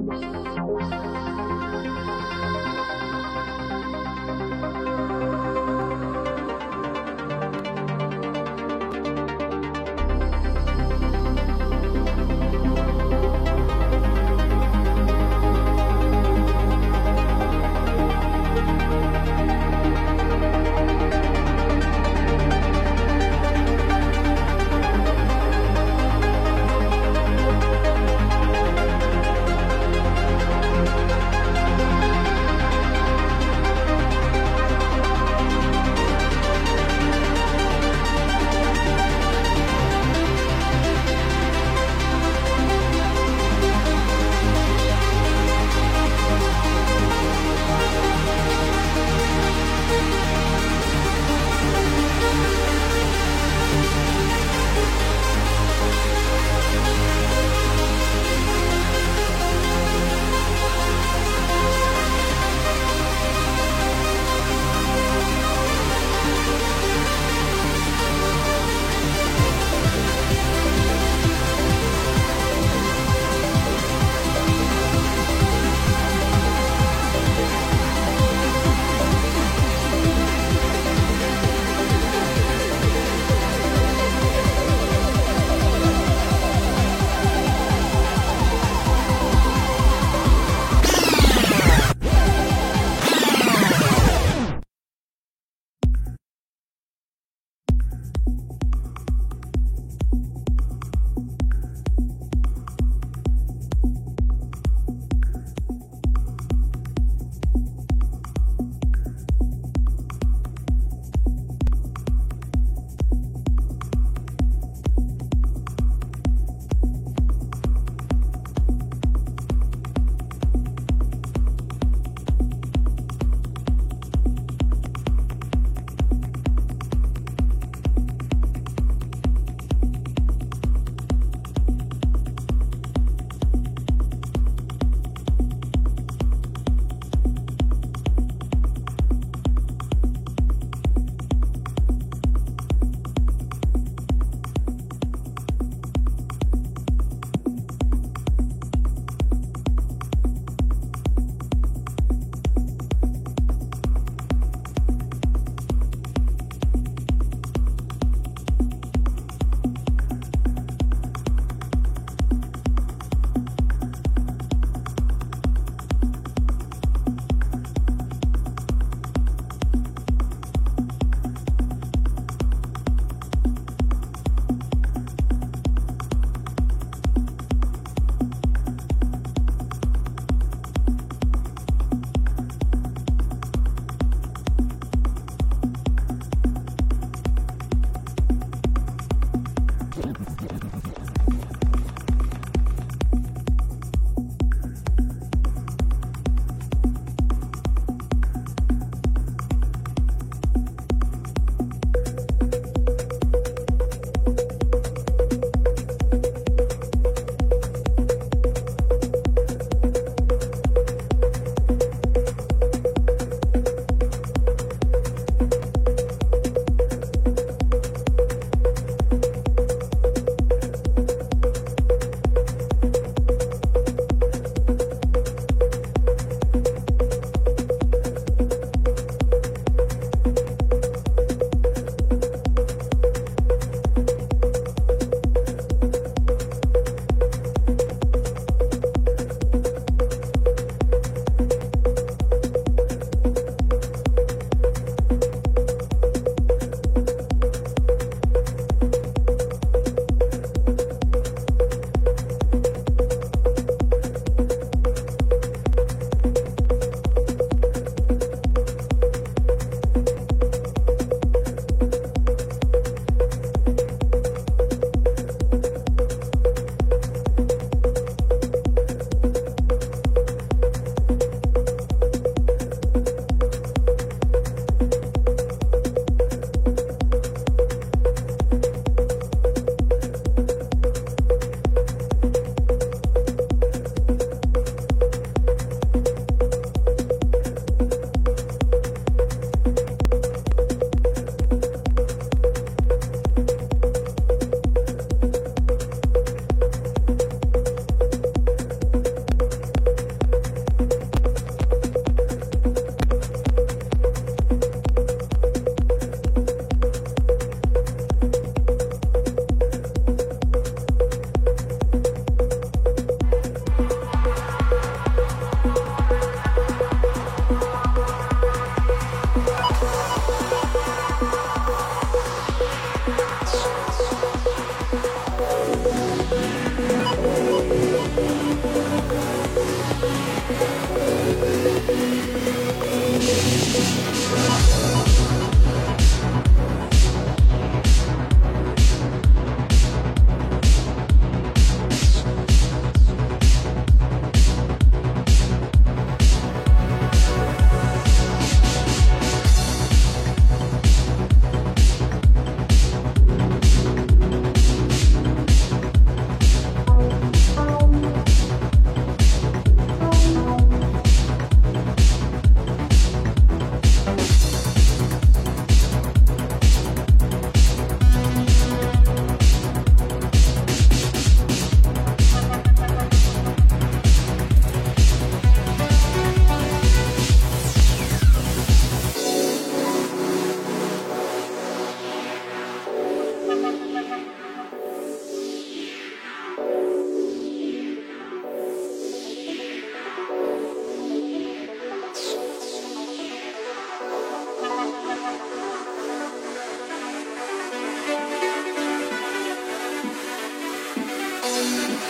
Música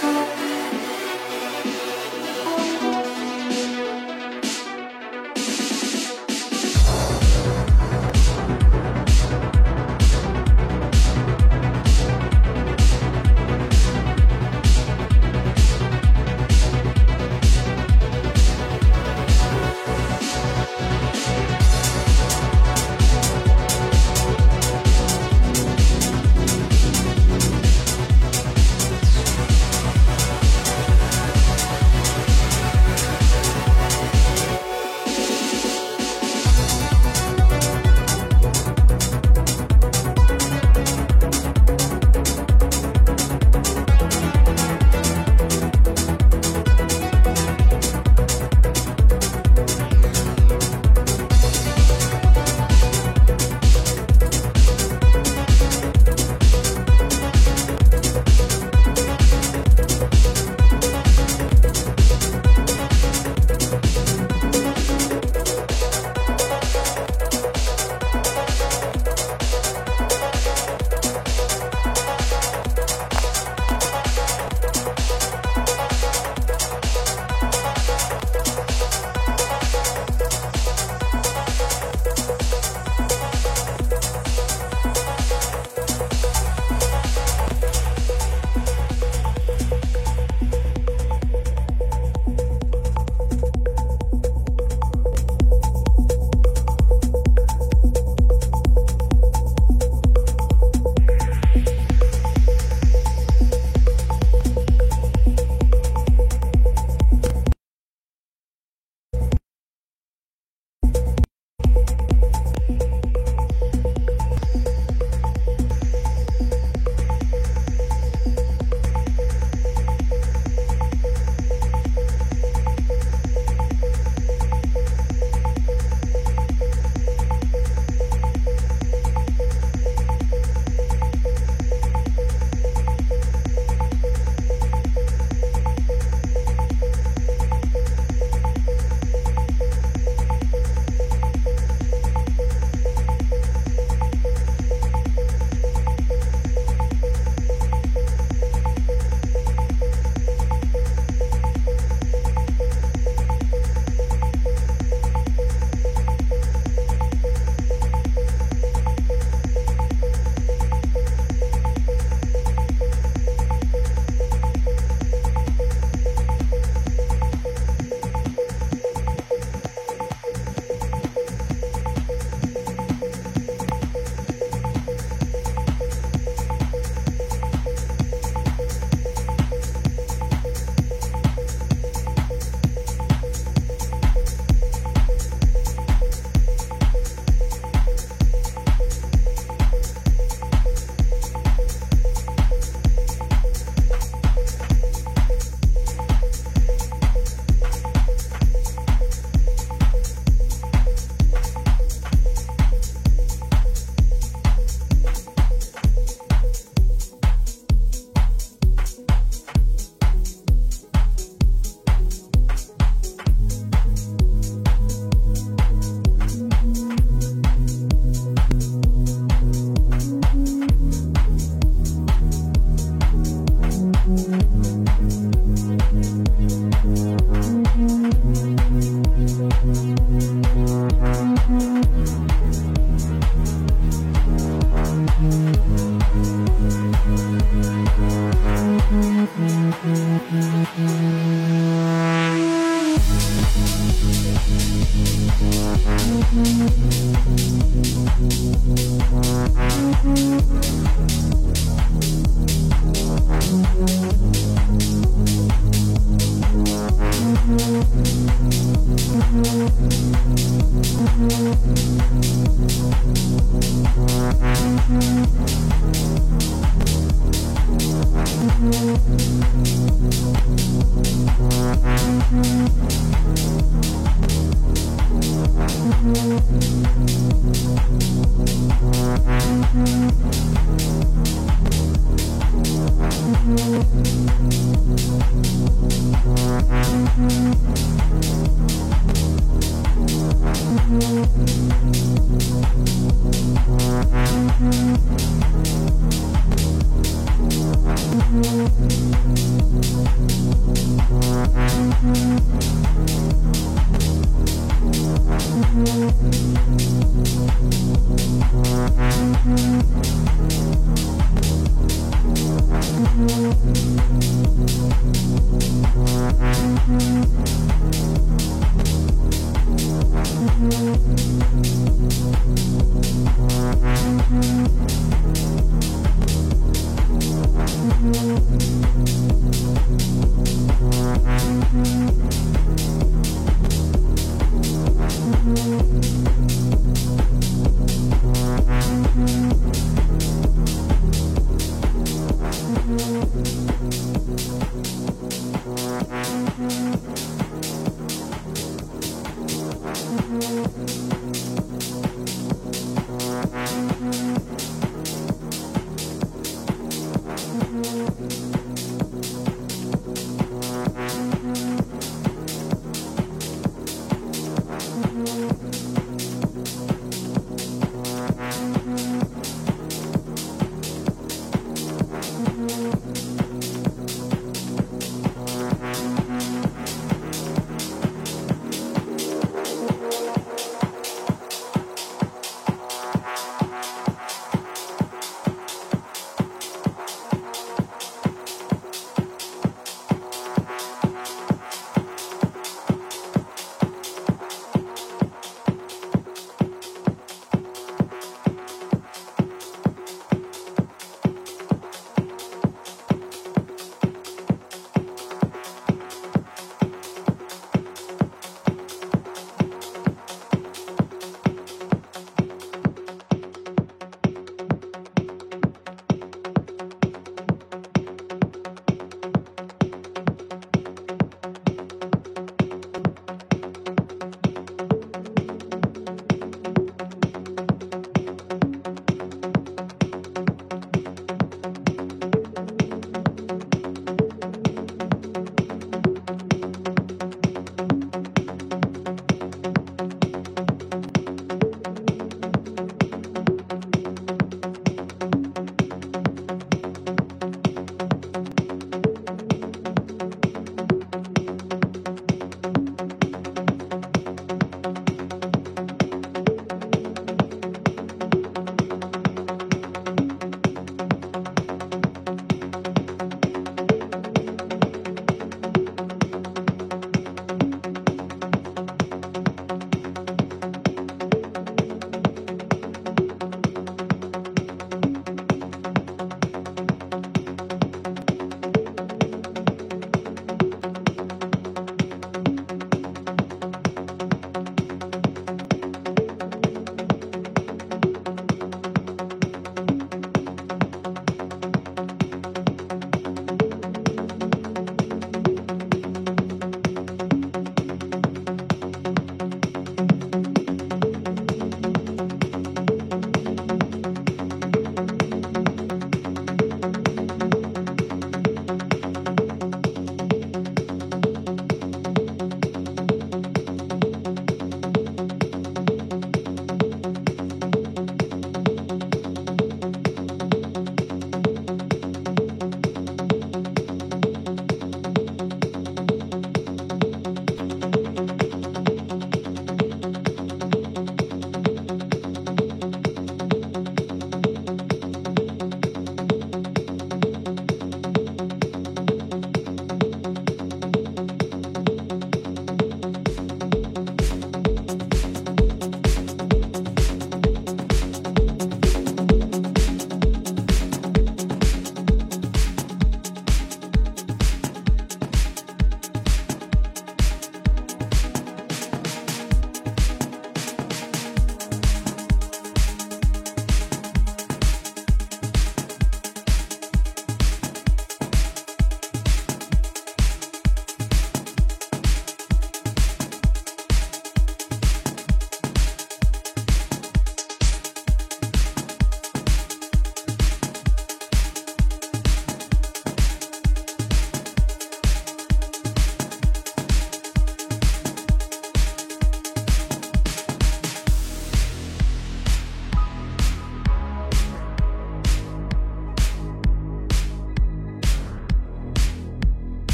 Thank Mm-hmm.